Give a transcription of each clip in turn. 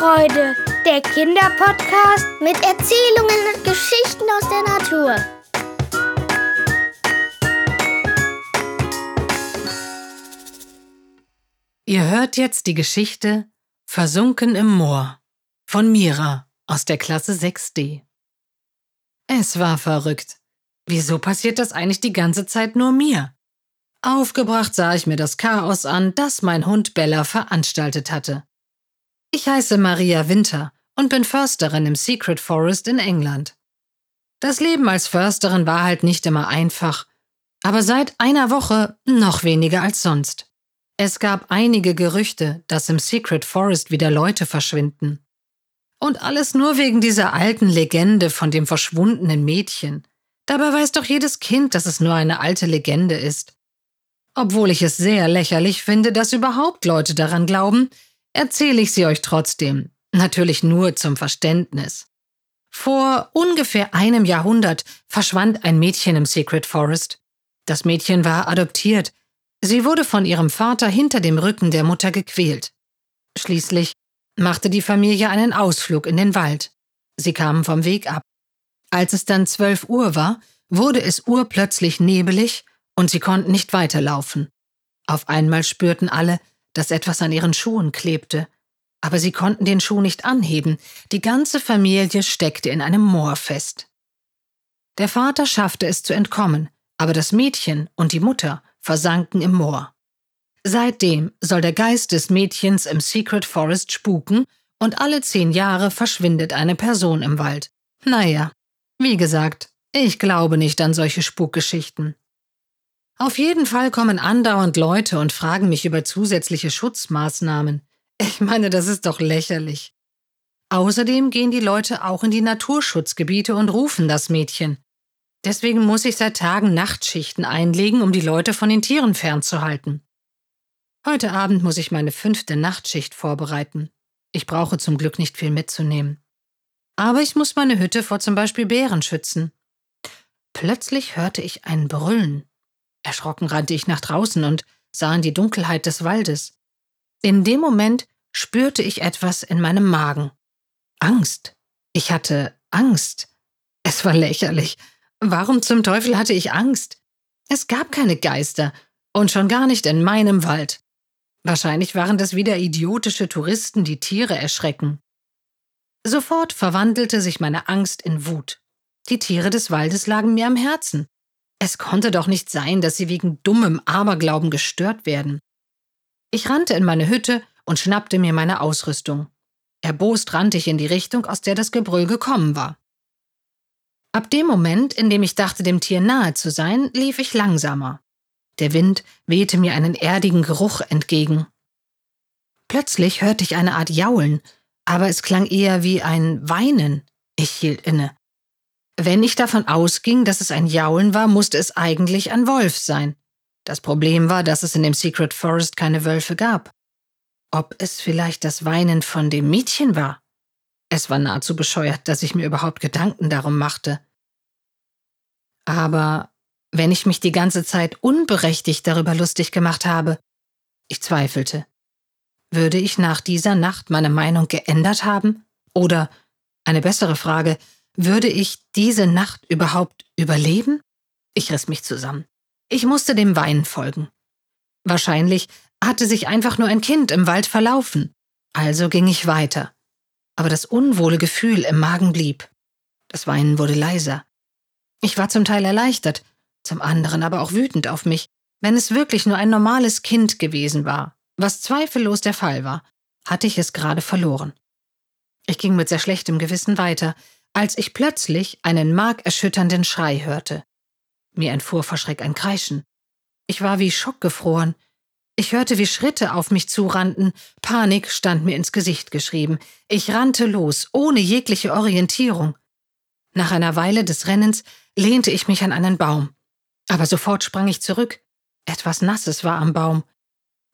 Lebensfreude, der Kinderpodcast mit Erzählungen und Geschichten aus der Natur. Ihr hört jetzt die Geschichte Versunken im Moor von Mira aus der Klasse 6d. Es war verrückt. Wieso passiert das eigentlich die ganze Zeit nur mir? Aufgebracht sah ich mir das Chaos an, das mein Hund Bella veranstaltet hatte. Ich heiße Maria Winter und bin Försterin im Secret Forest in England. Das Leben als Försterin war halt nicht immer einfach, aber seit einer Woche noch weniger als sonst. Es gab einige Gerüchte, dass im Secret Forest wieder Leute verschwinden. Und alles nur wegen dieser alten Legende von dem verschwundenen Mädchen. Dabei weiß doch jedes Kind, dass es nur eine alte Legende ist. Obwohl ich es sehr lächerlich finde, dass überhaupt Leute daran glauben, erzähle ich sie euch trotzdem, natürlich nur zum Verständnis. Vor ungefähr einem Jahrhundert verschwand ein Mädchen im Secret Forest. Das Mädchen war adoptiert. Sie wurde von ihrem Vater hinter dem Rücken der Mutter gequält. Schließlich machte die Familie einen Ausflug in den Wald. Sie kamen vom Weg ab. Als es dann zwölf Uhr war, wurde es urplötzlich nebelig und sie konnten nicht weiterlaufen. Auf einmal spürten alle, dass etwas an ihren Schuhen klebte. Aber sie konnten den Schuh nicht anheben, die ganze Familie steckte in einem Moor fest. Der Vater schaffte es zu entkommen, aber das Mädchen und die Mutter versanken im Moor. Seitdem soll der Geist des Mädchens im Secret Forest spuken und alle zehn Jahre verschwindet eine Person im Wald. Naja, wie gesagt, ich glaube nicht an solche Spukgeschichten. Auf jeden Fall kommen andauernd Leute und fragen mich über zusätzliche Schutzmaßnahmen. Ich meine, das ist doch lächerlich. Außerdem gehen die Leute auch in die Naturschutzgebiete und rufen das Mädchen. Deswegen muss ich seit Tagen Nachtschichten einlegen, um die Leute von den Tieren fernzuhalten. Heute Abend muss ich meine fünfte Nachtschicht vorbereiten. Ich brauche zum Glück nicht viel mitzunehmen. Aber ich muss meine Hütte vor zum Beispiel Bären schützen. Plötzlich hörte ich ein Brüllen. Erschrocken rannte ich nach draußen und sah in die Dunkelheit des Waldes. In dem Moment spürte ich etwas in meinem Magen. Angst. Ich hatte Angst. Es war lächerlich. Warum zum Teufel hatte ich Angst? Es gab keine Geister und schon gar nicht in meinem Wald. Wahrscheinlich waren das wieder idiotische Touristen, die Tiere erschrecken. Sofort verwandelte sich meine Angst in Wut. Die Tiere des Waldes lagen mir am Herzen. Es konnte doch nicht sein, dass sie wegen dummem Aberglauben gestört werden. Ich rannte in meine Hütte und schnappte mir meine Ausrüstung. Erbost rannte ich in die Richtung, aus der das Gebrüll gekommen war. Ab dem Moment, in dem ich dachte, dem Tier nahe zu sein, lief ich langsamer. Der Wind wehte mir einen erdigen Geruch entgegen. Plötzlich hörte ich eine Art Jaulen, aber es klang eher wie ein Weinen. Ich hielt inne. Wenn ich davon ausging, dass es ein Jaulen war, musste es eigentlich ein Wolf sein. Das Problem war, dass es in dem Secret Forest keine Wölfe gab. Ob es vielleicht das Weinen von dem Mädchen war? Es war nahezu bescheuert, dass ich mir überhaupt Gedanken darum machte. Aber wenn ich mich die ganze Zeit unberechtigt darüber lustig gemacht habe, ich zweifelte. Würde ich nach dieser Nacht meine Meinung geändert haben? Oder, eine bessere Frage, würde ich diese Nacht überhaupt überleben? Ich riss mich zusammen. Ich musste dem Weinen folgen. Wahrscheinlich hatte sich einfach nur ein Kind im Wald verlaufen. Also ging ich weiter. Aber das unwohle Gefühl im Magen blieb. Das Weinen wurde leiser. Ich war zum Teil erleichtert, zum anderen aber auch wütend auf mich, wenn es wirklich nur ein normales Kind gewesen war, was zweifellos der Fall war, hatte ich es gerade verloren. Ich ging mit sehr schlechtem Gewissen weiter, als ich plötzlich einen markerschütternden Schrei hörte. Mir entfuhr vor Schreck ein Kreischen. Ich war wie schockgefroren. Ich hörte, wie Schritte auf mich zurannten. Panik stand mir ins Gesicht geschrieben. Ich rannte los, ohne jegliche Orientierung. Nach einer Weile des Rennens lehnte ich mich an einen Baum. Aber sofort sprang ich zurück. Etwas Nasses war am Baum.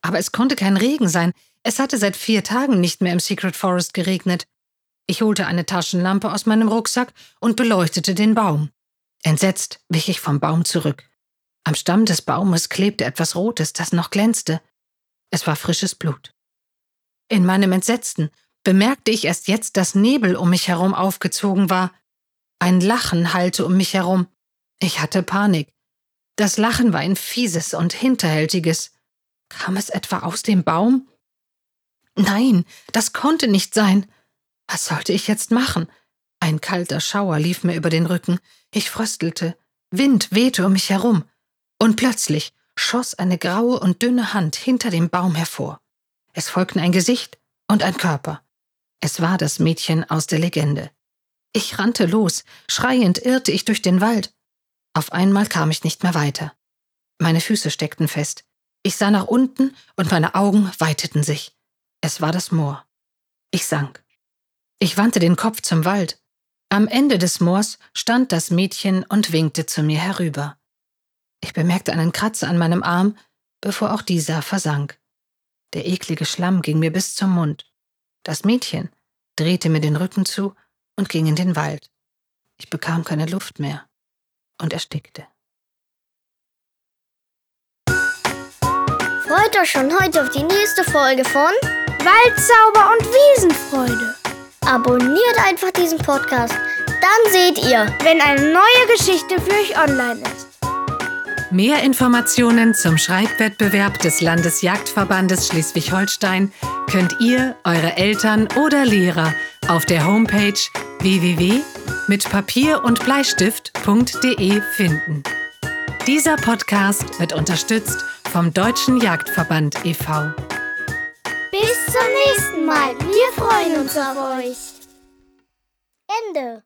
Aber es konnte kein Regen sein. Es hatte seit vier Tagen nicht mehr im Secret Forest geregnet. Ich holte eine Taschenlampe aus meinem Rucksack und beleuchtete den Baum. Entsetzt wich ich vom Baum zurück. Am Stamm des Baumes klebte etwas Rotes, das noch glänzte. Es war frisches Blut. In meinem Entsetzen bemerkte ich erst jetzt, dass Nebel um mich herum aufgezogen war. Ein Lachen hallte um mich herum. Ich hatte Panik. Das Lachen war ein fieses und hinterhältiges. Kam es etwa aus dem Baum? Nein, das konnte nicht sein. Was sollte ich jetzt machen? Ein kalter Schauer lief mir über den Rücken. Ich fröstelte. Wind wehte um mich herum. Und plötzlich schoss eine graue und dünne Hand hinter dem Baum hervor. Es folgten ein Gesicht und ein Körper. Es war das Mädchen aus der Legende. Ich rannte los, schreiend irrte ich durch den Wald. Auf einmal kam ich nicht mehr weiter. Meine Füße steckten fest. Ich sah nach unten und meine Augen weiteten sich. Es war das Moor. Ich sank. Ich wandte den Kopf zum Wald. Am Ende des Moors stand das Mädchen und winkte zu mir herüber. Ich bemerkte einen Kratzer an meinem Arm, bevor auch dieser versank. Der eklige Schlamm ging mir bis zum Mund. Das Mädchen drehte mir den Rücken zu und ging in den Wald. Ich bekam keine Luft mehr und erstickte. Freut euch schon heute auf die nächste Folge von Waldzauber und Wiesenfreude. Abonniert einfach diesen Podcast, dann seht ihr, wenn eine neue Geschichte für euch online ist. Mehr Informationen zum Schreibwettbewerb des Landesjagdverbandes Schleswig-Holstein könnt ihr, eure Eltern oder Lehrer auf der Homepage www.mitpapier und Bleistift.de finden. Dieser Podcast wird unterstützt vom Deutschen Jagdverband e.V. Bis zum nächsten Mal. Wir freuen uns auf euch. Ende.